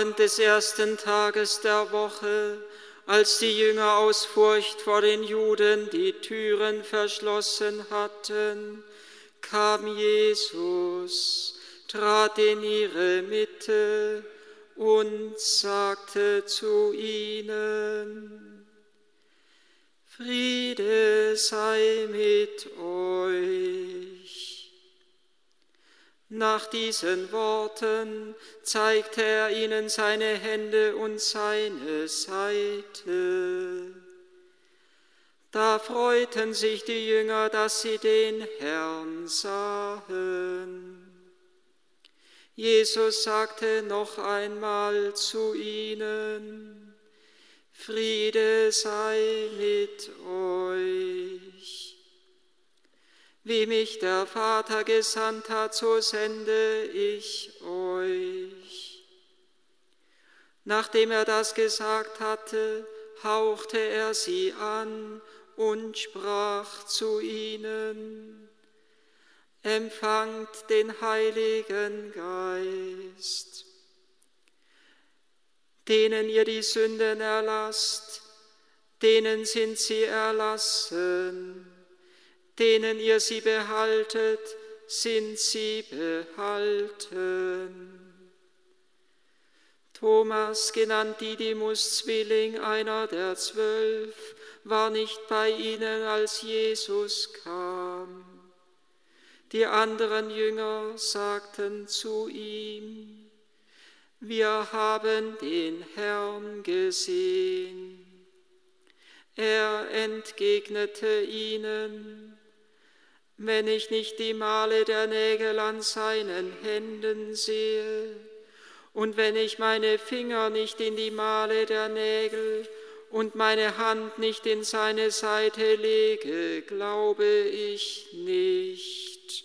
Abend des ersten Tages der Woche, als die Jünger aus Furcht vor den Juden die Türen verschlossen hatten, kam Jesus, trat in ihre Mitte und sagte zu ihnen, Friede sei mit euch. Nach diesen Worten zeigte er ihnen seine Hände und seine Seite. Da freuten sich die Jünger, dass sie den Herrn sahen. Jesus sagte noch einmal zu ihnen, Friede sei mit euch. Wie mich der Vater gesandt hat, so sende ich euch. Nachdem er das gesagt hatte, hauchte er sie an und sprach zu ihnen, empfangt den Heiligen Geist. Denen ihr die Sünden erlasst, denen sind sie erlassen, denen ihr sie behaltet, sind sie behalten. Thomas, genannt Didymus Zwilling, einer der zwölf, war nicht bei ihnen, als Jesus kam. Die anderen Jünger sagten zu ihm, wir haben den Herrn gesehen. Er entgegnete ihnen, wenn ich nicht die Male der Nägel an seinen Händen sehe und wenn ich meine Finger nicht in die Male der Nägel und meine Hand nicht in seine Seite lege, glaube ich nicht.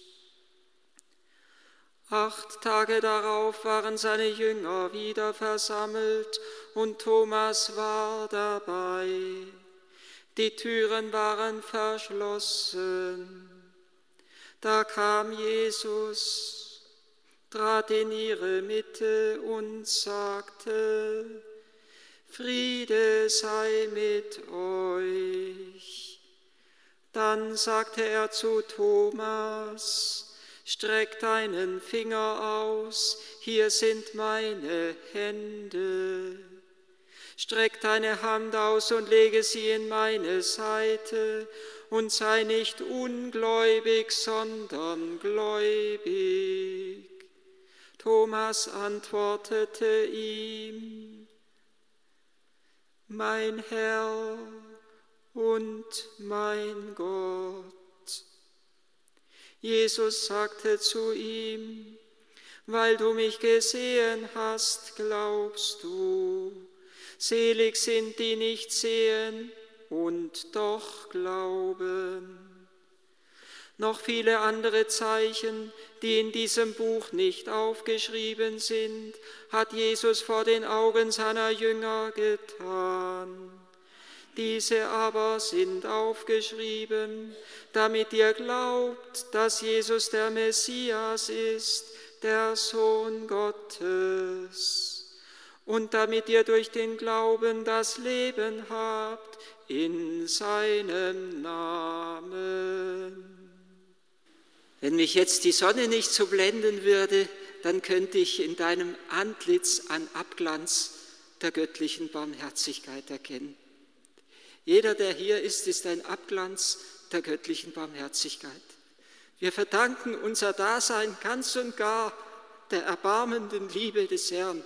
Acht Tage darauf waren seine Jünger wieder versammelt und Thomas war dabei. Die Türen waren verschlossen. Da kam Jesus, trat in ihre Mitte und sagte, Friede sei mit euch. Dann sagte er zu Thomas, streck deinen Finger aus, hier sind meine Hände. Streck deine Hand aus und lege sie in meine Seite und sei nicht ungläubig, sondern gläubig. Thomas antwortete ihm, mein Herr und mein Gott. Jesus sagte zu ihm, weil du mich gesehen hast, glaubst du. Selig sind die nicht sehen und doch glauben. Noch viele andere Zeichen, die in diesem Buch nicht aufgeschrieben sind, hat Jesus vor den Augen seiner Jünger getan. Diese aber sind aufgeschrieben, damit ihr glaubt, dass Jesus der Messias ist, der Sohn Gottes, und damit ihr durch den Glauben das Leben habt in seinem Namen. Wenn mich jetzt die Sonne nicht so blenden würde, dann könnte ich in deinem Antlitz an Abglanz der göttlichen Barmherzigkeit erkennen. Jeder, der hier ist, ist ein Abglanz der göttlichen Barmherzigkeit. Wir verdanken unser Dasein ganz und gar der erbarmenden Liebe des Herrn.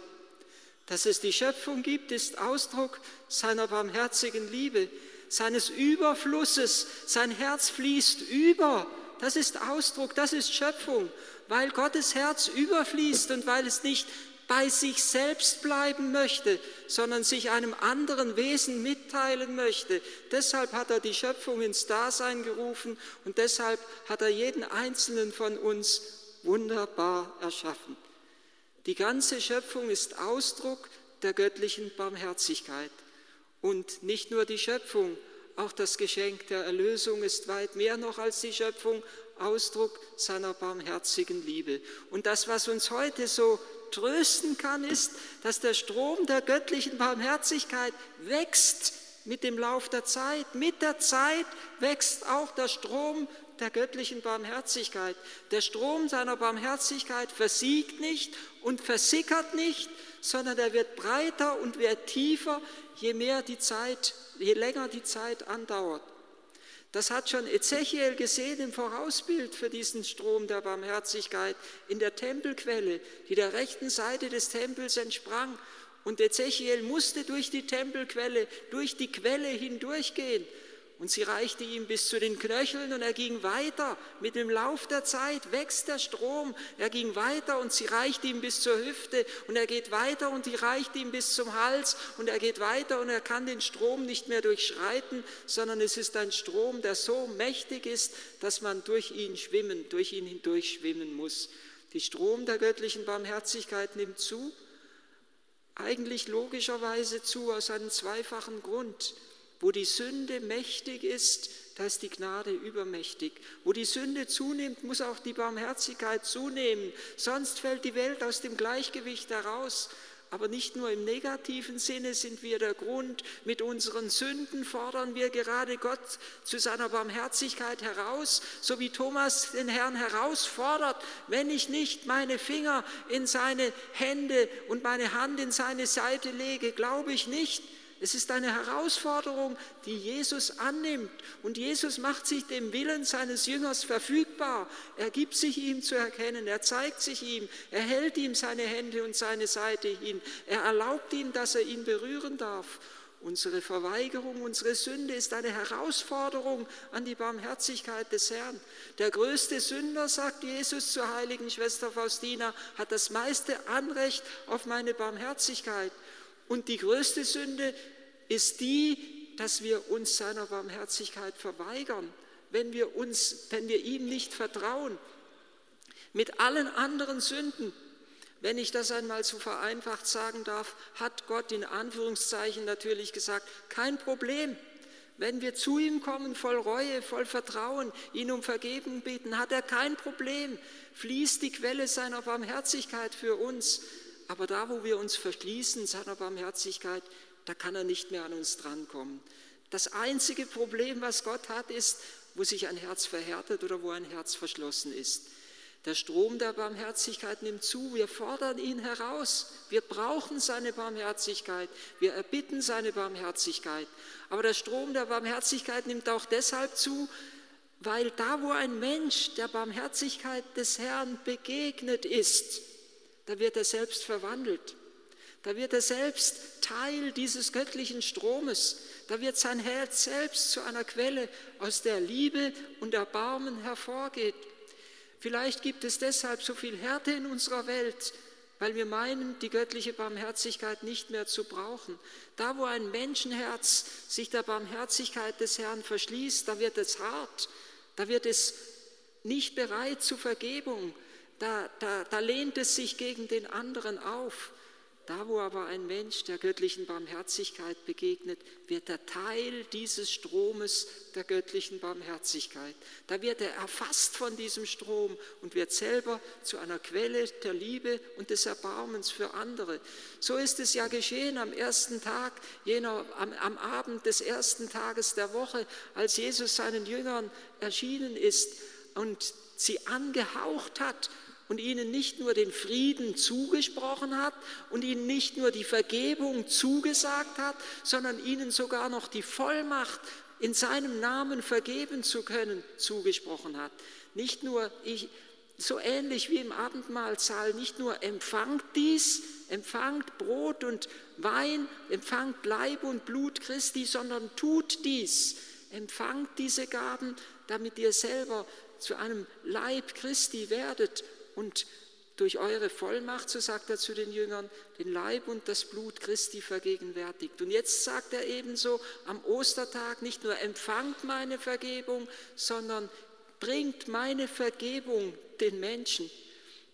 Dass es die Schöpfung gibt, ist Ausdruck seiner barmherzigen Liebe, seines Überflusses. Sein Herz fließt über das ist Ausdruck, das ist Schöpfung, weil Gottes Herz überfließt und weil es nicht bei sich selbst bleiben möchte, sondern sich einem anderen Wesen mitteilen möchte. Deshalb hat er die Schöpfung ins Dasein gerufen und deshalb hat er jeden einzelnen von uns wunderbar erschaffen. Die ganze Schöpfung ist Ausdruck der göttlichen Barmherzigkeit. Und nicht nur die Schöpfung, auch das Geschenk der Erlösung ist weit mehr noch als die Schöpfung, Ausdruck seiner barmherzigen Liebe. Und das, was uns heute so trösten kann, ist, dass der Strom der göttlichen Barmherzigkeit wächst mit dem Lauf der Zeit. Mit der Zeit wächst auch der Strom der göttlichen Barmherzigkeit. Der Strom seiner Barmherzigkeit versiegt nicht und versickert nicht, sondern er wird breiter und wird tiefer, je mehr die Zeit, je länger die Zeit andauert. Das hat schon Ezechiel gesehen im Vorausbild für diesen Strom der Barmherzigkeit in der Tempelquelle, die der rechten Seite des Tempels entsprang. Und Ezechiel musste durch die Tempelquelle, durch die Quelle hindurchgehen. Und sie reichte ihm bis zu den Knöcheln und er ging weiter. Mit dem Lauf der Zeit wächst der Strom. Er ging weiter und sie reichte ihm bis zur Hüfte und er geht weiter und die reicht ihm bis zum Hals und er geht weiter und er kann den Strom nicht mehr durchschreiten, sondern es ist ein Strom, der so mächtig ist, dass man durch ihn schwimmen, durch ihn hindurch schwimmen muss. Die Strom der göttlichen Barmherzigkeit nimmt zu, eigentlich logischerweise zu aus einem zweifachen Grund. Wo die Sünde mächtig ist, da ist die Gnade übermächtig. Wo die Sünde zunimmt, muss auch die Barmherzigkeit zunehmen. Sonst fällt die Welt aus dem Gleichgewicht heraus. Aber nicht nur im negativen Sinne sind wir der Grund. Mit unseren Sünden fordern wir gerade Gott zu seiner Barmherzigkeit heraus, so wie Thomas den Herrn herausfordert, wenn ich nicht meine Finger in seine Hände und meine Hand in seine Seite lege, glaube ich nicht. Es ist eine Herausforderung, die Jesus annimmt. Und Jesus macht sich dem Willen seines Jüngers verfügbar. Er gibt sich ihm zu erkennen. Er zeigt sich ihm. Er hält ihm seine Hände und seine Seite hin. Er erlaubt ihm, dass er ihn berühren darf. Unsere Verweigerung, unsere Sünde ist eine Herausforderung an die Barmherzigkeit des Herrn. Der größte Sünder, sagt Jesus zur heiligen Schwester Faustina, hat das meiste Anrecht auf meine Barmherzigkeit. Und die größte Sünde ist die, dass wir uns seiner Barmherzigkeit verweigern, wenn wir, uns, wenn wir ihm nicht vertrauen. Mit allen anderen Sünden, wenn ich das einmal so vereinfacht sagen darf, hat Gott in Anführungszeichen natürlich gesagt, kein Problem. Wenn wir zu ihm kommen, voll Reue, voll Vertrauen, ihn um Vergebung bitten, hat er kein Problem. Fließt die Quelle seiner Barmherzigkeit für uns. Aber da, wo wir uns verschließen seiner Barmherzigkeit, da kann er nicht mehr an uns drankommen. Das einzige Problem, was Gott hat, ist, wo sich ein Herz verhärtet oder wo ein Herz verschlossen ist. Der Strom der Barmherzigkeit nimmt zu. Wir fordern ihn heraus. Wir brauchen seine Barmherzigkeit. Wir erbitten seine Barmherzigkeit. Aber der Strom der Barmherzigkeit nimmt auch deshalb zu, weil da, wo ein Mensch der Barmherzigkeit des Herrn begegnet ist, da wird er selbst verwandelt. Da wird er selbst Teil dieses göttlichen Stromes. Da wird sein Herz selbst zu einer Quelle, aus der Liebe und Erbarmen hervorgeht. Vielleicht gibt es deshalb so viel Härte in unserer Welt, weil wir meinen, die göttliche Barmherzigkeit nicht mehr zu brauchen. Da, wo ein Menschenherz sich der Barmherzigkeit des Herrn verschließt, da wird es hart, da wird es nicht bereit zur Vergebung, da, da, da lehnt es sich gegen den anderen auf. Da, wo aber ein Mensch der göttlichen Barmherzigkeit begegnet, wird er Teil dieses Stromes der göttlichen Barmherzigkeit. Da wird er erfasst von diesem Strom und wird selber zu einer Quelle der Liebe und des Erbarmens für andere. So ist es ja geschehen am ersten Tag, jener, am, am Abend des ersten Tages der Woche, als Jesus seinen Jüngern erschienen ist und sie angehaucht hat und ihnen nicht nur den Frieden zugesprochen hat und ihnen nicht nur die Vergebung zugesagt hat, sondern ihnen sogar noch die Vollmacht, in seinem Namen vergeben zu können, zugesprochen hat. Nicht nur ich, so ähnlich wie im Abendmahlsaal, nicht nur empfangt dies, empfangt Brot und Wein, empfangt Leib und Blut Christi, sondern tut dies, empfangt diese Gaben, damit ihr selber zu einem Leib Christi werdet und durch eure Vollmacht, so sagt er zu den Jüngern, den Leib und das Blut Christi vergegenwärtigt. Und jetzt sagt er ebenso am Ostertag nicht nur empfangt meine Vergebung, sondern bringt meine Vergebung den Menschen,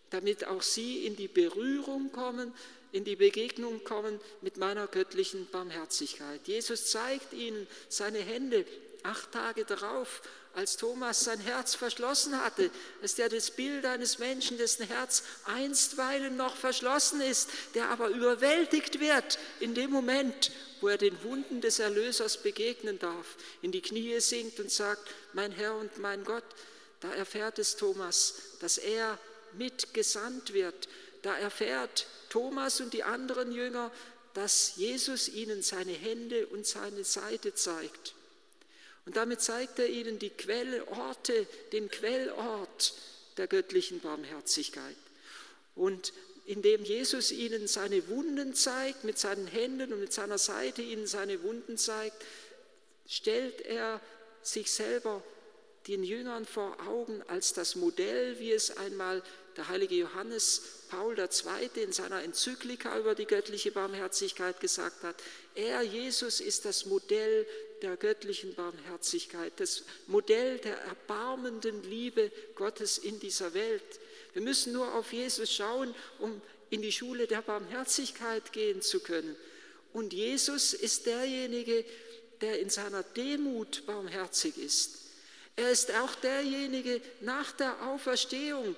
damit auch sie in die Berührung kommen, in die Begegnung kommen mit meiner göttlichen Barmherzigkeit. Jesus zeigt ihnen seine Hände acht Tage darauf, als Thomas sein Herz verschlossen hatte, ist er das Bild eines Menschen, dessen Herz einstweilen noch verschlossen ist, der aber überwältigt wird in dem Moment, wo er den Wunden des Erlösers begegnen darf, in die Knie sinkt und sagt, mein Herr und mein Gott, da erfährt es Thomas, dass er mitgesandt wird. Da erfährt Thomas und die anderen Jünger, dass Jesus ihnen seine Hände und seine Seite zeigt. Und damit zeigt er ihnen die Quellorte, den Quellort der göttlichen Barmherzigkeit. Und indem Jesus ihnen seine Wunden zeigt, mit seinen Händen und mit seiner Seite ihnen seine Wunden zeigt, stellt er sich selber den Jüngern vor Augen als das Modell, wie es einmal der heilige Johannes Paul II. in seiner Enzyklika über die göttliche Barmherzigkeit gesagt hat. Er, Jesus, ist das Modell der göttlichen Barmherzigkeit, das Modell der erbarmenden Liebe Gottes in dieser Welt. Wir müssen nur auf Jesus schauen, um in die Schule der Barmherzigkeit gehen zu können. Und Jesus ist derjenige, der in seiner Demut barmherzig ist. Er ist auch derjenige nach der Auferstehung,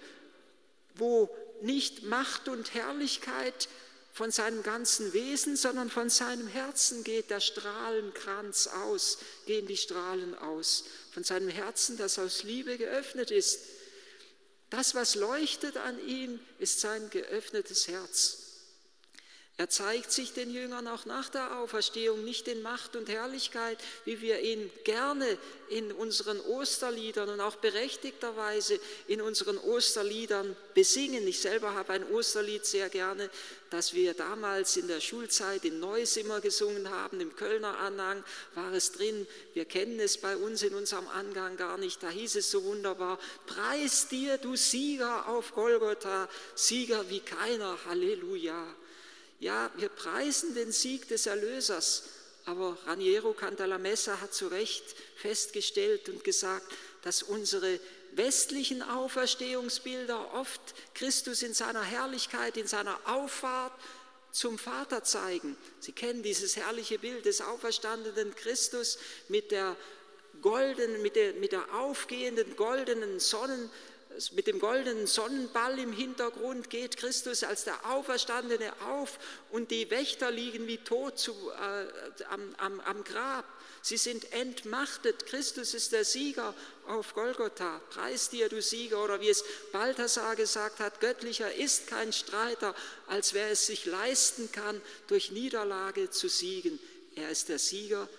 wo nicht Macht und Herrlichkeit von seinem ganzen Wesen, sondern von seinem Herzen geht der Strahlenkranz aus, gehen die Strahlen aus. Von seinem Herzen, das aus Liebe geöffnet ist. Das, was leuchtet an ihm, ist sein geöffnetes Herz. Er zeigt sich den Jüngern auch nach der Auferstehung nicht in Macht und Herrlichkeit, wie wir ihn gerne in unseren Osterliedern und auch berechtigterweise in unseren Osterliedern besingen. Ich selber habe ein Osterlied sehr gerne, das wir damals in der Schulzeit in Neuss immer gesungen haben. Im Kölner Anhang war es drin. Wir kennen es bei uns in unserem Angang gar nicht. Da hieß es so wunderbar, Preis dir, du Sieger auf Golgotha, Sieger wie keiner, Halleluja. Ja, wir preisen den Sieg des Erlösers, aber Raniero Cantalamessa hat zu Recht festgestellt und gesagt, dass unsere westlichen Auferstehungsbilder oft Christus in seiner Herrlichkeit, in seiner Auffahrt zum Vater zeigen. Sie kennen dieses herrliche Bild des auferstandenen Christus mit der goldenen, mit der, mit der aufgehenden goldenen Sonnen, mit dem goldenen Sonnenball im Hintergrund geht Christus als der Auferstandene auf und die Wächter liegen wie tot zu, äh, am, am, am Grab. Sie sind entmachtet. Christus ist der Sieger auf Golgotha. Preis dir, du Sieger. Oder wie es Balthasar gesagt hat, göttlicher ist kein Streiter, als wer es sich leisten kann, durch Niederlage zu siegen. Er ist der Sieger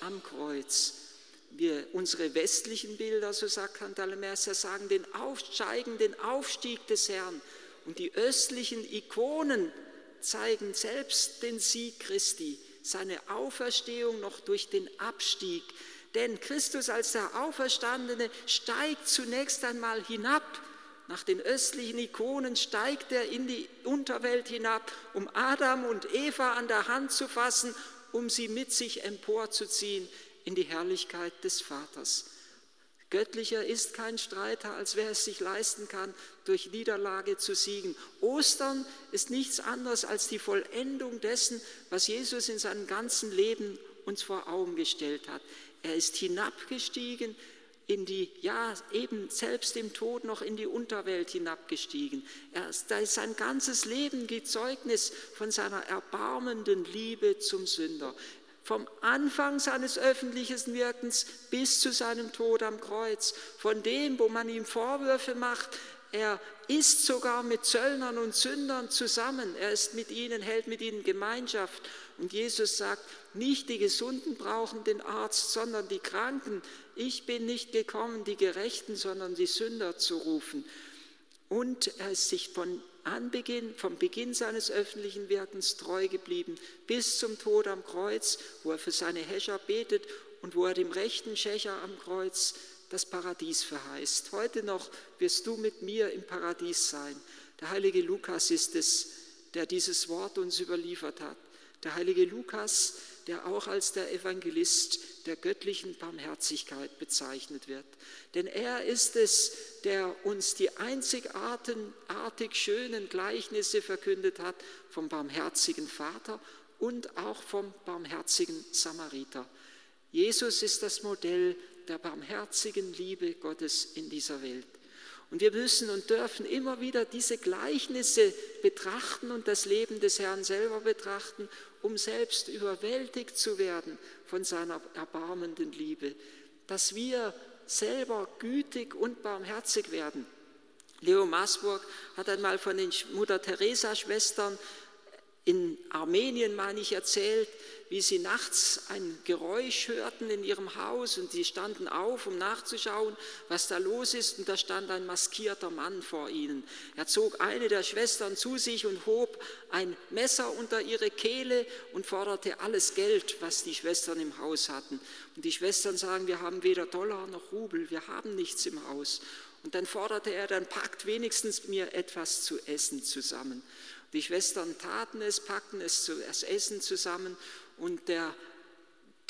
am Kreuz wir unsere westlichen Bilder, so sagt Cantalamessa, sagen den aufsteigenden Aufstieg des Herrn. Und die östlichen Ikonen zeigen selbst den Sieg Christi, seine Auferstehung noch durch den Abstieg. Denn Christus als der Auferstandene steigt zunächst einmal hinab. Nach den östlichen Ikonen steigt er in die Unterwelt hinab, um Adam und Eva an der Hand zu fassen, um sie mit sich emporzuziehen in die Herrlichkeit des Vaters. Göttlicher ist kein Streiter, als wer es sich leisten kann, durch Niederlage zu siegen. Ostern ist nichts anderes als die Vollendung dessen, was Jesus in seinem ganzen Leben uns vor Augen gestellt hat. Er ist hinabgestiegen in die, ja, eben selbst im Tod noch in die Unterwelt hinabgestiegen. Er ist, da ist sein ganzes Leben Zeugnis von seiner erbarmenden Liebe zum Sünder vom Anfang seines öffentlichen Wirkens bis zu seinem Tod am Kreuz, von dem, wo man ihm Vorwürfe macht, er ist sogar mit Zöllnern und Sündern zusammen, er ist mit ihnen, hält mit ihnen Gemeinschaft. Und Jesus sagt, nicht die Gesunden brauchen den Arzt, sondern die Kranken. Ich bin nicht gekommen, die Gerechten, sondern die Sünder zu rufen. Und er ist sich von Anbeginn, vom Beginn seines öffentlichen Wirkens treu geblieben, bis zum Tod am Kreuz, wo er für seine Häscher betet und wo er dem rechten Schächer am Kreuz das Paradies verheißt. Heute noch wirst du mit mir im Paradies sein. Der heilige Lukas ist es, der dieses Wort uns überliefert hat. Der heilige Lukas, der auch als der Evangelist der göttlichen Barmherzigkeit bezeichnet wird. Denn er ist es, der uns die einzigartig schönen Gleichnisse verkündet hat vom barmherzigen Vater und auch vom barmherzigen Samariter. Jesus ist das Modell der barmherzigen Liebe Gottes in dieser Welt. Und wir müssen und dürfen immer wieder diese Gleichnisse betrachten und das Leben des Herrn selber betrachten, um selbst überwältigt zu werden von seiner erbarmenden Liebe, dass wir selber gütig und barmherzig werden. Leo Masburg hat einmal von den Mutter-Teresa-Schwestern in Armenien, meine ich, erzählt, wie sie nachts ein Geräusch hörten in ihrem Haus und sie standen auf, um nachzuschauen, was da los ist. Und da stand ein maskierter Mann vor ihnen. Er zog eine der Schwestern zu sich und hob ein Messer unter ihre Kehle und forderte alles Geld, was die Schwestern im Haus hatten. Und die Schwestern sagen, wir haben weder Dollar noch Rubel, wir haben nichts im Haus. Und dann forderte er, dann packt wenigstens mir etwas zu essen zusammen. Die Schwestern taten es, packten es zu Essen zusammen und der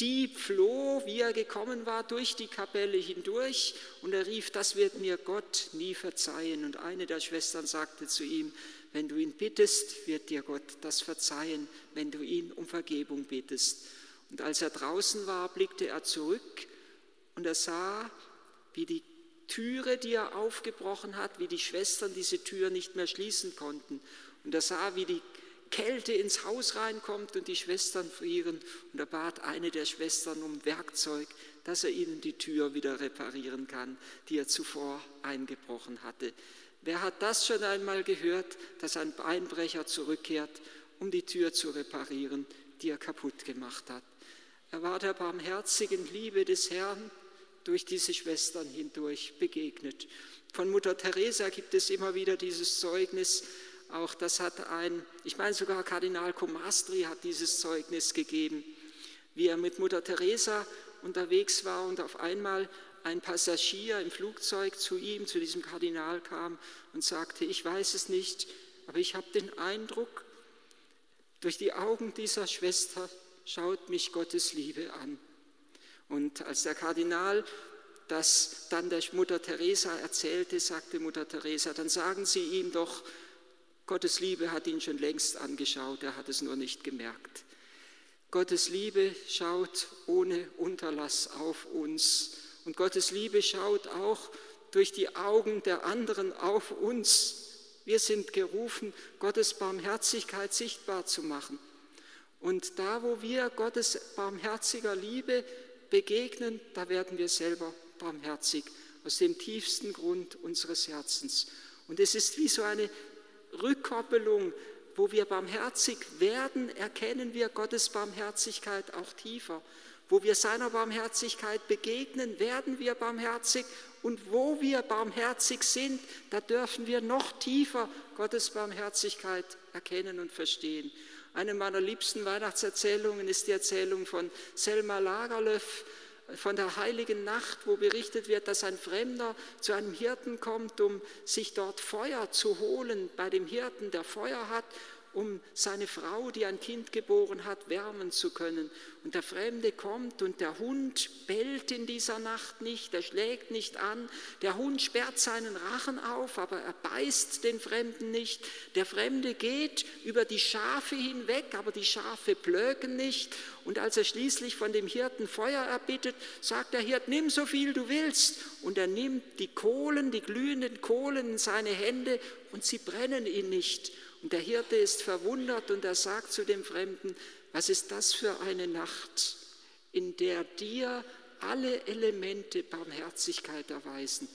Dieb floh, wie er gekommen war, durch die Kapelle hindurch und er rief, das wird mir Gott nie verzeihen. Und eine der Schwestern sagte zu ihm, wenn du ihn bittest, wird dir Gott das verzeihen, wenn du ihn um Vergebung bittest. Und als er draußen war, blickte er zurück und er sah, wie die Türe, die er aufgebrochen hat, wie die Schwestern diese Tür nicht mehr schließen konnten. Und er sah, wie die Kälte ins Haus reinkommt und die Schwestern frieren. Und er bat eine der Schwestern um Werkzeug, dass er ihnen die Tür wieder reparieren kann, die er zuvor eingebrochen hatte. Wer hat das schon einmal gehört, dass ein Einbrecher zurückkehrt, um die Tür zu reparieren, die er kaputt gemacht hat? Er war der barmherzigen Liebe des Herrn durch diese Schwestern hindurch begegnet. Von Mutter Teresa gibt es immer wieder dieses Zeugnis, auch das hat ein, ich meine sogar Kardinal Comastri hat dieses Zeugnis gegeben, wie er mit Mutter Teresa unterwegs war und auf einmal ein Passagier im Flugzeug zu ihm, zu diesem Kardinal kam und sagte, ich weiß es nicht, aber ich habe den Eindruck, durch die Augen dieser Schwester schaut mich Gottes Liebe an. Und als der Kardinal das dann der Mutter Teresa erzählte, sagte Mutter Teresa, dann sagen Sie ihm doch, Gottes Liebe hat ihn schon längst angeschaut, er hat es nur nicht gemerkt. Gottes Liebe schaut ohne Unterlass auf uns und Gottes Liebe schaut auch durch die Augen der anderen auf uns. Wir sind gerufen, Gottes Barmherzigkeit sichtbar zu machen. Und da, wo wir Gottes barmherziger Liebe begegnen, da werden wir selber barmherzig aus dem tiefsten Grund unseres Herzens. Und es ist wie so eine Rückkoppelung, wo wir barmherzig werden, erkennen wir Gottes Barmherzigkeit auch tiefer. Wo wir seiner Barmherzigkeit begegnen, werden wir barmherzig. Und wo wir barmherzig sind, da dürfen wir noch tiefer Gottes Barmherzigkeit erkennen und verstehen. Eine meiner liebsten Weihnachtserzählungen ist die Erzählung von Selma Lagerlöf, von der heiligen Nacht, wo berichtet wird, dass ein Fremder zu einem Hirten kommt, um sich dort Feuer zu holen bei dem Hirten, der Feuer hat um seine Frau, die ein Kind geboren hat, wärmen zu können. Und der Fremde kommt und der Hund bellt in dieser Nacht nicht, er schlägt nicht an, der Hund sperrt seinen Rachen auf, aber er beißt den Fremden nicht. Der Fremde geht über die Schafe hinweg, aber die Schafe blöken nicht. Und als er schließlich von dem Hirten Feuer erbittet, sagt der Hirt, nimm so viel du willst. Und er nimmt die Kohlen, die glühenden Kohlen in seine Hände und sie brennen ihn nicht. Und der Hirte ist verwundert und er sagt zu dem Fremden, was ist das für eine Nacht, in der dir alle Elemente Barmherzigkeit erweisen.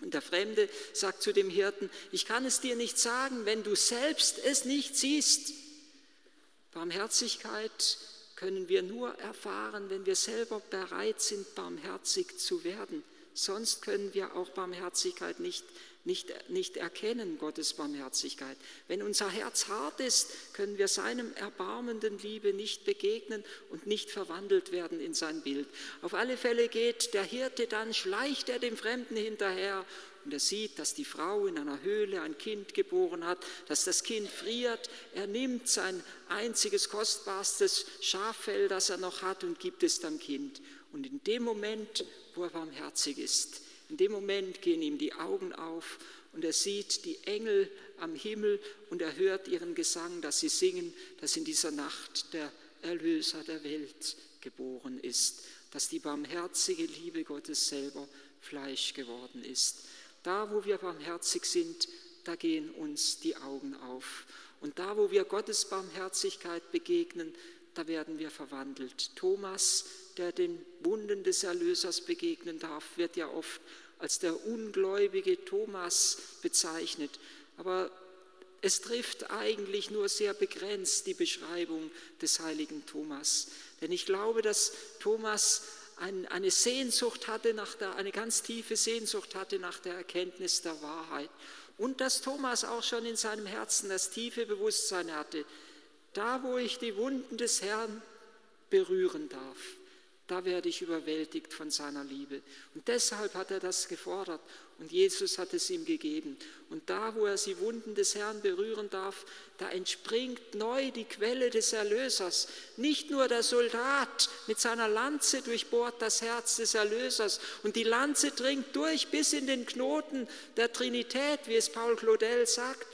Und der Fremde sagt zu dem Hirten, ich kann es dir nicht sagen, wenn du selbst es nicht siehst. Barmherzigkeit können wir nur erfahren, wenn wir selber bereit sind, barmherzig zu werden. Sonst können wir auch Barmherzigkeit nicht nicht, nicht erkennen, Gottes Barmherzigkeit. Wenn unser Herz hart ist, können wir seinem erbarmenden Liebe nicht begegnen und nicht verwandelt werden in sein Bild. Auf alle Fälle geht der Hirte dann, schleicht er dem Fremden hinterher und er sieht, dass die Frau in einer Höhle ein Kind geboren hat, dass das Kind friert. Er nimmt sein einziges kostbarstes Schaffell, das er noch hat, und gibt es dem Kind. Und in dem Moment, wo er barmherzig ist, in dem Moment gehen ihm die Augen auf und er sieht die Engel am Himmel und er hört ihren Gesang, dass sie singen, dass in dieser Nacht der Erlöser der Welt geboren ist, dass die barmherzige Liebe Gottes selber Fleisch geworden ist. Da, wo wir barmherzig sind, da gehen uns die Augen auf. Und da, wo wir Gottes Barmherzigkeit begegnen, da werden wir verwandelt. Thomas, der den Wunden des Erlösers begegnen darf, wird ja oft als der ungläubige Thomas bezeichnet. Aber es trifft eigentlich nur sehr begrenzt die Beschreibung des heiligen Thomas. Denn ich glaube, dass Thomas eine Sehnsucht hatte, nach der, eine ganz tiefe Sehnsucht hatte nach der Erkenntnis der Wahrheit. Und dass Thomas auch schon in seinem Herzen das tiefe Bewusstsein hatte, da wo ich die Wunden des Herrn berühren darf, da werde ich überwältigt von seiner Liebe. Und deshalb hat er das gefordert und Jesus hat es ihm gegeben. Und da, wo er die Wunden des Herrn berühren darf, da entspringt neu die Quelle des Erlösers. Nicht nur der Soldat mit seiner Lanze durchbohrt das Herz des Erlösers und die Lanze dringt durch bis in den Knoten der Trinität, wie es Paul Claudel sagt.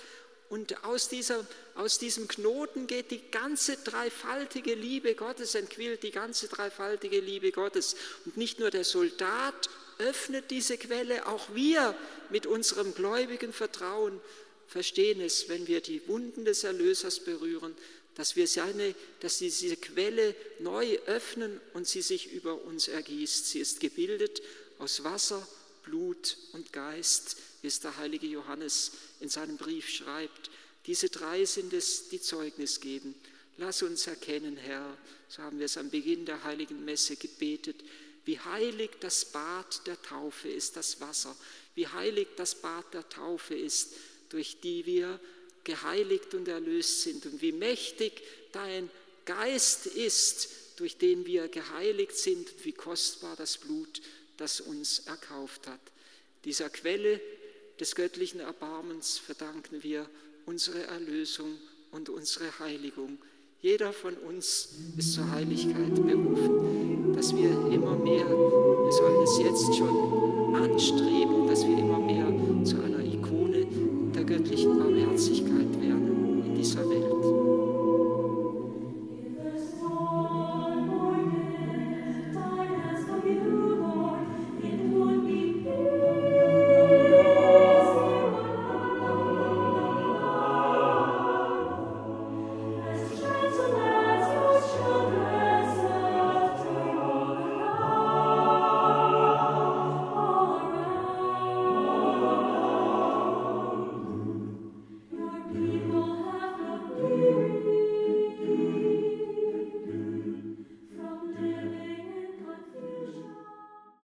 Und aus, dieser, aus diesem Knoten geht die ganze dreifaltige Liebe Gottes, entquillt die ganze dreifaltige Liebe Gottes. Und nicht nur der Soldat öffnet diese Quelle, auch wir mit unserem gläubigen Vertrauen verstehen es, wenn wir die Wunden des Erlösers berühren, dass wir seine, dass diese Quelle neu öffnen und sie sich über uns ergießt. Sie ist gebildet aus Wasser, Blut und Geist, wie es der heilige Johannes in seinem Brief schreibt. Diese drei sind es, die Zeugnis geben. Lass uns erkennen, Herr, so haben wir es am Beginn der heiligen Messe gebetet, wie heilig das Bad der Taufe ist, das Wasser, wie heilig das Bad der Taufe ist, durch die wir geheiligt und erlöst sind und wie mächtig dein Geist ist, durch den wir geheiligt sind und wie kostbar das Blut, das uns erkauft hat. Dieser Quelle des göttlichen Erbarmens verdanken wir unsere Erlösung und unsere Heiligung. Jeder von uns ist zur Heiligkeit berufen, dass wir immer mehr, wir sollen es jetzt schon anstreben, dass wir immer